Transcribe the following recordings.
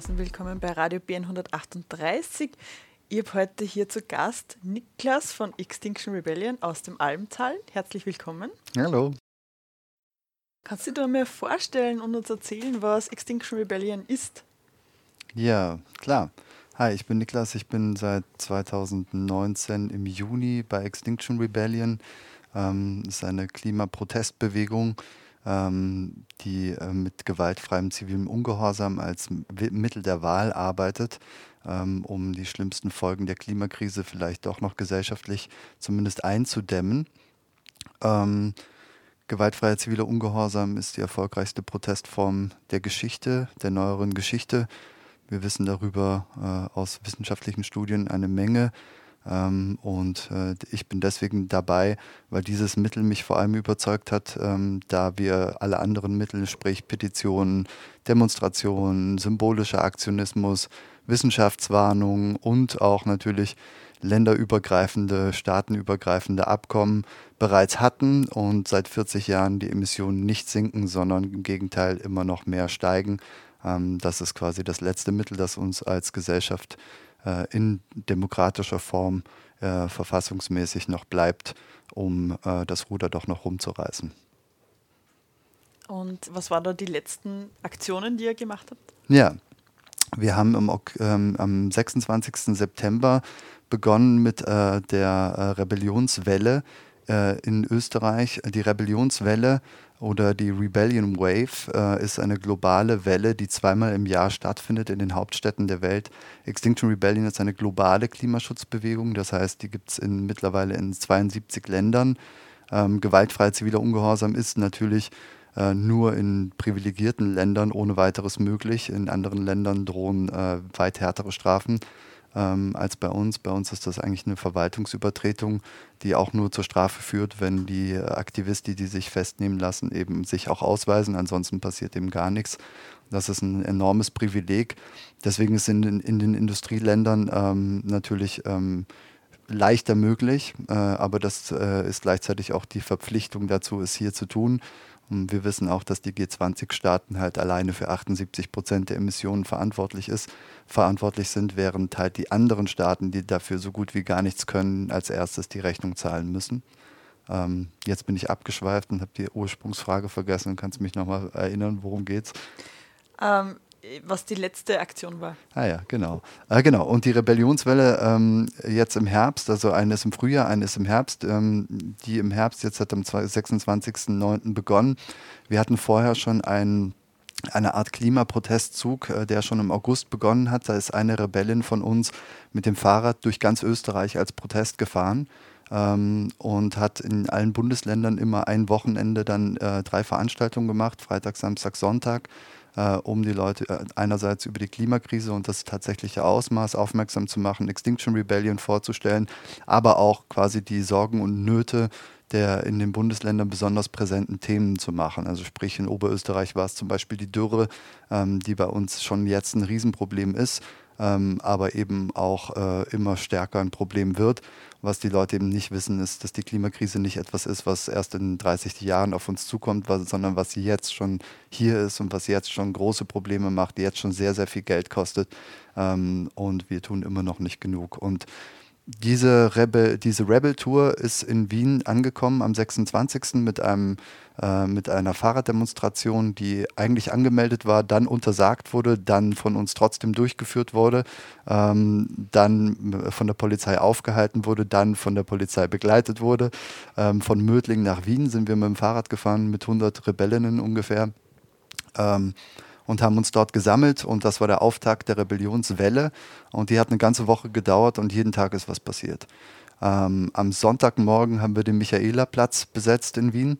Gausen, willkommen bei Radio B138. Ich habe heute hier zu Gast Niklas von Extinction Rebellion aus dem Almtal. Herzlich willkommen. Hallo. Kannst du dir mal vorstellen und uns erzählen, was Extinction Rebellion ist? Ja, klar. Hi, ich bin Niklas. Ich bin seit 2019 im Juni bei Extinction Rebellion. Ähm, das ist eine Klimaprotestbewegung, ähm, die äh, mit gewaltfreiem zivilem Ungehorsam als Mittel der Wahl arbeitet, ähm, um die schlimmsten Folgen der Klimakrise vielleicht doch noch gesellschaftlich zumindest einzudämmen. Ähm, gewaltfreier ziviler Ungehorsam ist die erfolgreichste Protestform der Geschichte, der neueren Geschichte. Wir wissen darüber äh, aus wissenschaftlichen Studien eine Menge. Ähm, und äh, ich bin deswegen dabei, weil dieses Mittel mich vor allem überzeugt hat, ähm, da wir alle anderen Mittel, sprich Petitionen, Demonstrationen, symbolischer Aktionismus, Wissenschaftswarnung und auch natürlich länderübergreifende, staatenübergreifende Abkommen bereits hatten und seit 40 Jahren die Emissionen nicht sinken, sondern im Gegenteil immer noch mehr steigen. Ähm, das ist quasi das letzte Mittel, das uns als Gesellschaft in demokratischer Form äh, verfassungsmäßig noch bleibt, um äh, das Ruder doch noch rumzureißen. Und was waren da die letzten Aktionen, die ihr gemacht habt? Ja, wir haben im, ähm, am 26. September begonnen mit äh, der äh, Rebellionswelle äh, in Österreich. Die Rebellionswelle oder die Rebellion Wave äh, ist eine globale Welle, die zweimal im Jahr stattfindet in den Hauptstädten der Welt. Extinction Rebellion ist eine globale Klimaschutzbewegung, das heißt, die gibt es mittlerweile in 72 Ländern. Ähm, gewaltfreier ziviler Ungehorsam ist natürlich äh, nur in privilegierten Ländern ohne weiteres möglich. In anderen Ländern drohen äh, weit härtere Strafen ähm, als bei uns. Bei uns ist das eigentlich eine Verwaltungsübertretung, die auch nur zur Strafe führt, wenn die Aktivisten, die sich festnehmen lassen, eben sich auch ausweisen. Ansonsten passiert eben gar nichts. Das ist ein enormes Privileg. Deswegen ist in, in, in den Industrieländern ähm, natürlich ähm, leichter möglich, äh, aber das äh, ist gleichzeitig auch die Verpflichtung dazu, es hier zu tun. Und wir wissen auch, dass die G20-Staaten halt alleine für 78 Prozent der Emissionen verantwortlich ist, verantwortlich sind, während halt die anderen Staaten, die dafür so gut wie gar nichts können, als erstes die Rechnung zahlen müssen. Ähm, jetzt bin ich abgeschweift und habe die Ursprungsfrage vergessen. Kannst du mich nochmal erinnern, worum geht's? Ähm, was die letzte Aktion war. Ah ja, genau. Äh, genau. Und die Rebellionswelle ähm, jetzt im Herbst, also eine ist im Frühjahr, eine ist im Herbst. Ähm, die im Herbst jetzt hat am 26.09. begonnen. Wir hatten vorher schon einen eine Art Klimaprotestzug, äh, der schon im August begonnen hat. Da ist eine Rebellin von uns mit dem Fahrrad durch ganz Österreich als Protest gefahren ähm, und hat in allen Bundesländern immer ein Wochenende dann äh, drei Veranstaltungen gemacht, Freitag, Samstag, Sonntag äh, um die Leute äh, einerseits über die Klimakrise und das tatsächliche Ausmaß aufmerksam zu machen, Extinction Rebellion vorzustellen, aber auch quasi die Sorgen und Nöte der in den Bundesländern besonders präsenten Themen zu machen. Also sprich in Oberösterreich war es zum Beispiel die Dürre, ähm, die bei uns schon jetzt ein Riesenproblem ist ähm, aber eben auch äh, immer stärker ein Problem wird. Was die Leute eben nicht wissen, ist, dass die Klimakrise nicht etwas ist, was erst in 30 Jahren auf uns zukommt, sondern was jetzt schon hier ist und was jetzt schon große Probleme macht, die jetzt schon sehr, sehr viel Geld kostet. Ähm, und wir tun immer noch nicht genug. Und diese Rebel, diese Rebel Tour ist in Wien angekommen am 26. mit einem äh, mit einer Fahrraddemonstration, die eigentlich angemeldet war, dann untersagt wurde, dann von uns trotzdem durchgeführt wurde, ähm, dann von der Polizei aufgehalten wurde, dann von der Polizei begleitet wurde. Ähm, von Mödling nach Wien sind wir mit dem Fahrrad gefahren mit 100 Rebellinnen ungefähr. Ähm, und haben uns dort gesammelt. Und das war der Auftakt der Rebellionswelle. Und die hat eine ganze Woche gedauert und jeden Tag ist was passiert. Ähm, am Sonntagmorgen haben wir den Michaelerplatz besetzt in Wien,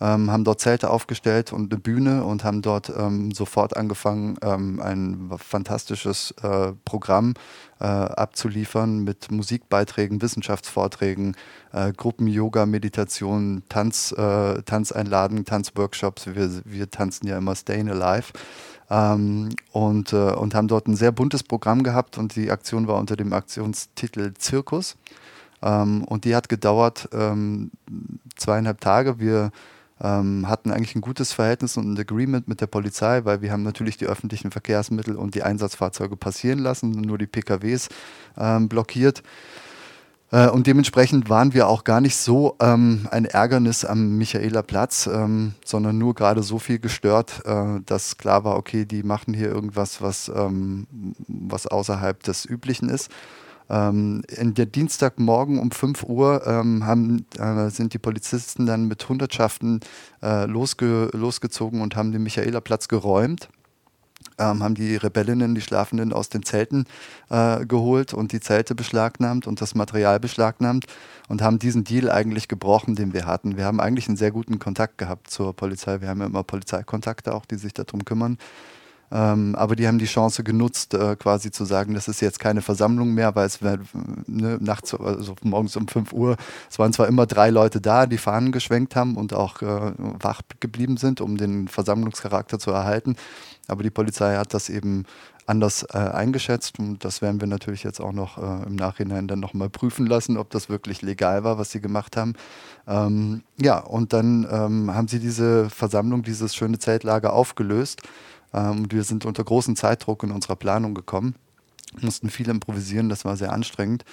ähm, haben dort Zelte aufgestellt und eine Bühne und haben dort ähm, sofort angefangen, ähm, ein fantastisches äh, Programm äh, abzuliefern mit Musikbeiträgen, Wissenschaftsvorträgen, äh, Gruppen-Yoga, Meditation, Tanz, äh, Tanzeinladen, Tanzworkshops. Wir, wir tanzen ja immer Stayin' Alive. Ähm, und, äh, und haben dort ein sehr buntes Programm gehabt und die Aktion war unter dem Aktionstitel Zirkus. Ähm, und die hat gedauert ähm, zweieinhalb Tage. Wir ähm, hatten eigentlich ein gutes Verhältnis und ein Agreement mit der Polizei, weil wir haben natürlich die öffentlichen Verkehrsmittel und die Einsatzfahrzeuge passieren lassen, nur die PKWs ähm, blockiert. Äh, und dementsprechend waren wir auch gar nicht so ähm, ein Ärgernis am Michaeler Platz, ähm, sondern nur gerade so viel gestört, äh, dass klar war, okay, die machen hier irgendwas, was, ähm, was außerhalb des Üblichen ist. Ähm, in der Dienstagmorgen um 5 Uhr ähm, haben, äh, sind die Polizisten dann mit Hundertschaften äh, losge losgezogen und haben den Michaelerplatz geräumt ähm, haben die Rebellinnen, die Schlafenden aus den Zelten äh, geholt und die Zelte beschlagnahmt und das Material beschlagnahmt und haben diesen Deal eigentlich gebrochen, den wir hatten. Wir haben eigentlich einen sehr guten Kontakt gehabt zur Polizei. Wir haben ja immer Polizeikontakte auch, die sich darum kümmern. Ähm, aber die haben die Chance genutzt, äh, quasi zu sagen, das ist jetzt keine Versammlung mehr, weil es ne, nachts, also morgens um 5 Uhr, es waren zwar immer drei Leute da, die Fahnen geschwenkt haben und auch äh, wach geblieben sind, um den Versammlungscharakter zu erhalten, aber die Polizei hat das eben anders äh, eingeschätzt und das werden wir natürlich jetzt auch noch äh, im Nachhinein dann nochmal prüfen lassen, ob das wirklich legal war, was sie gemacht haben. Ähm, ja, und dann ähm, haben sie diese Versammlung, dieses schöne Zeltlager aufgelöst ähm, wir sind unter großen Zeitdruck in unserer Planung gekommen, mussten viel improvisieren, das war sehr anstrengend.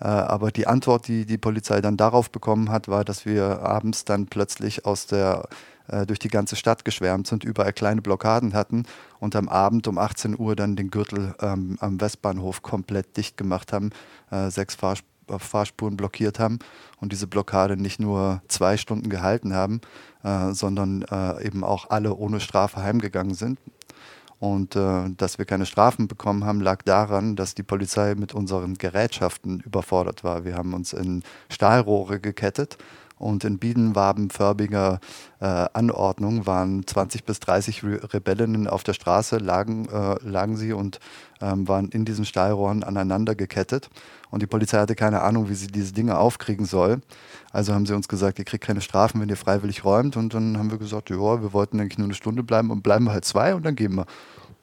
Äh, aber die Antwort, die die Polizei dann darauf bekommen hat, war, dass wir abends dann plötzlich aus der äh, durch die ganze Stadt geschwärmt sind, überall kleine Blockaden hatten und am Abend um 18 Uhr dann den Gürtel ähm, am Westbahnhof komplett dicht gemacht haben, äh, sechs Fahrspuren Fahrspuren blockiert haben und diese Blockade nicht nur zwei Stunden gehalten haben, äh, sondern äh, eben auch alle ohne Strafe heimgegangen sind. Und äh, dass wir keine Strafen bekommen haben, lag daran, dass die Polizei mit unseren Gerätschaften überfordert war. Wir haben uns in Stahlrohre gekettet und in bienenwabenförmiger äh, Anordnung waren 20 bis 30 Re Rebellinnen auf der Straße, lagen, äh, lagen sie und ähm, waren in diesen Stahlrohren aneinander gekettet. Und die Polizei hatte keine Ahnung, wie sie diese Dinge aufkriegen soll. Also haben sie uns gesagt, ihr kriegt keine Strafen, wenn ihr freiwillig räumt. Und dann haben wir gesagt, ja, wir wollten eigentlich nur eine Stunde bleiben und bleiben halt zwei und dann gehen wir.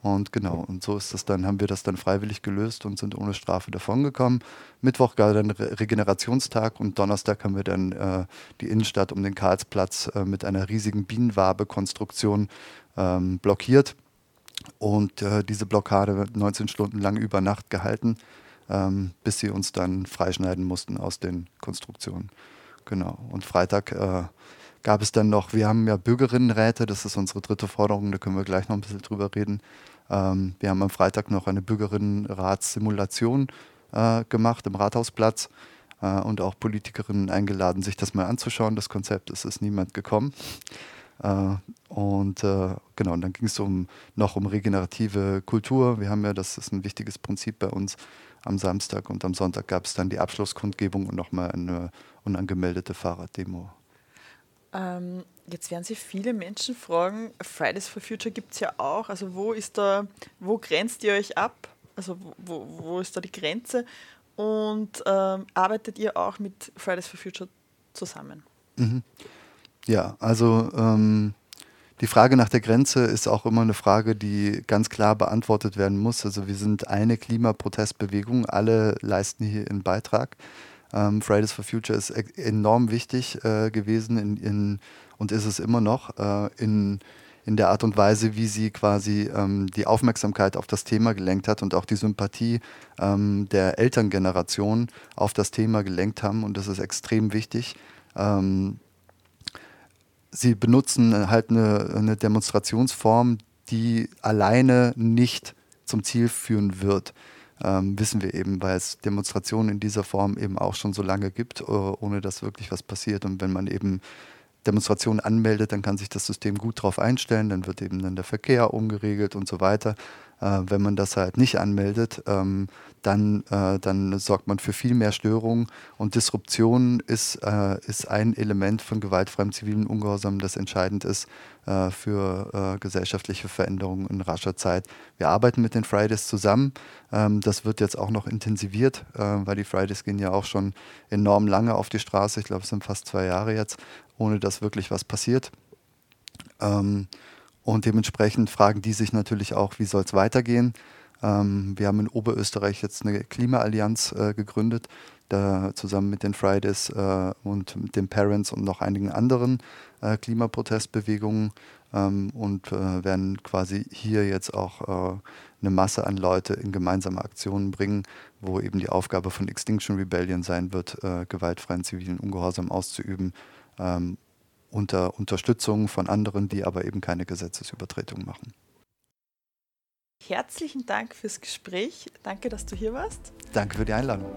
Und genau, und so ist das dann, haben wir das dann freiwillig gelöst und sind ohne Strafe davongekommen. Mittwoch gab dann Re Regenerationstag und Donnerstag haben wir dann äh, die Innenstadt um den Karlsplatz äh, mit einer riesigen Bienenwabe-Konstruktion ähm, blockiert. Und äh, diese Blockade wird 19 Stunden lang über Nacht gehalten, ähm, bis sie uns dann freischneiden mussten aus den Konstruktionen. Genau. Und Freitag äh, gab es dann noch, wir haben ja Bürgerinnenräte, das ist unsere dritte Forderung, da können wir gleich noch ein bisschen drüber reden. Ähm, wir haben am Freitag noch eine Bürgerinnenratssimulation äh, gemacht im Rathausplatz äh, und auch Politikerinnen eingeladen, sich das mal anzuschauen. Das Konzept ist, ist niemand gekommen. Äh, und äh, genau, und dann ging es um, noch um regenerative Kultur. Wir haben ja, das ist ein wichtiges Prinzip bei uns am Samstag und am Sonntag gab es dann die Abschlusskundgebung und nochmal eine unangemeldete Fahrraddemo. Ähm, jetzt werden sich viele Menschen fragen, Fridays for Future gibt es ja auch. Also wo ist da, wo grenzt ihr euch ab? Also wo, wo ist da die Grenze? Und ähm, arbeitet ihr auch mit Fridays for Future zusammen? Mhm. Ja, also ähm, die Frage nach der Grenze ist auch immer eine Frage, die ganz klar beantwortet werden muss. Also wir sind eine Klimaprotestbewegung, alle leisten hier einen Beitrag. Ähm, Fridays for Future ist e-, enorm wichtig äh, gewesen in, in, und ist es immer noch äh, in, in der Art und Weise, wie sie quasi ähm, die Aufmerksamkeit auf das Thema gelenkt hat und auch die Sympathie ähm, der Elterngeneration auf das Thema gelenkt haben. Und das ist extrem wichtig. Ähm, sie benutzen halt eine, eine Demonstrationsform, die alleine nicht zum Ziel führen wird ähm, wissen wir eben, weil es Demonstrationen in dieser Form eben auch schon so lange gibt, äh, ohne dass wirklich was passiert. Und wenn man eben Demonstrationen anmeldet, dann kann sich das System gut darauf einstellen, dann wird eben dann der Verkehr umgeregelt und so weiter. Äh, wenn man das halt nicht anmeldet, ähm, dann, äh, dann sorgt man für viel mehr Störungen und Disruption ist, äh, ist ein Element von gewaltfreiem zivilen Ungehorsam, das entscheidend ist äh, für äh, gesellschaftliche Veränderungen in rascher Zeit. Wir arbeiten mit den Fridays zusammen. Ähm, das wird jetzt auch noch intensiviert, äh, weil die Fridays gehen ja auch schon enorm lange auf die Straße. Ich glaube, es sind fast zwei Jahre jetzt, ohne dass wirklich was passiert. Ähm, und dementsprechend fragen die sich natürlich auch, wie soll es weitergehen. Ähm, wir haben in Oberösterreich jetzt eine Klimaallianz äh, gegründet, da zusammen mit den Fridays äh, und mit den Parents und noch einigen anderen äh, Klimaprotestbewegungen ähm, und äh, werden quasi hier jetzt auch äh, eine Masse an Leute in gemeinsame Aktionen bringen, wo eben die Aufgabe von Extinction Rebellion sein wird, äh, gewaltfreien zivilen Ungehorsam auszuüben, ähm, unter Unterstützung von anderen, die aber eben keine Gesetzesübertretung machen. Herzlichen Dank fürs Gespräch. Danke, dass du hier warst. Danke für die Einladung.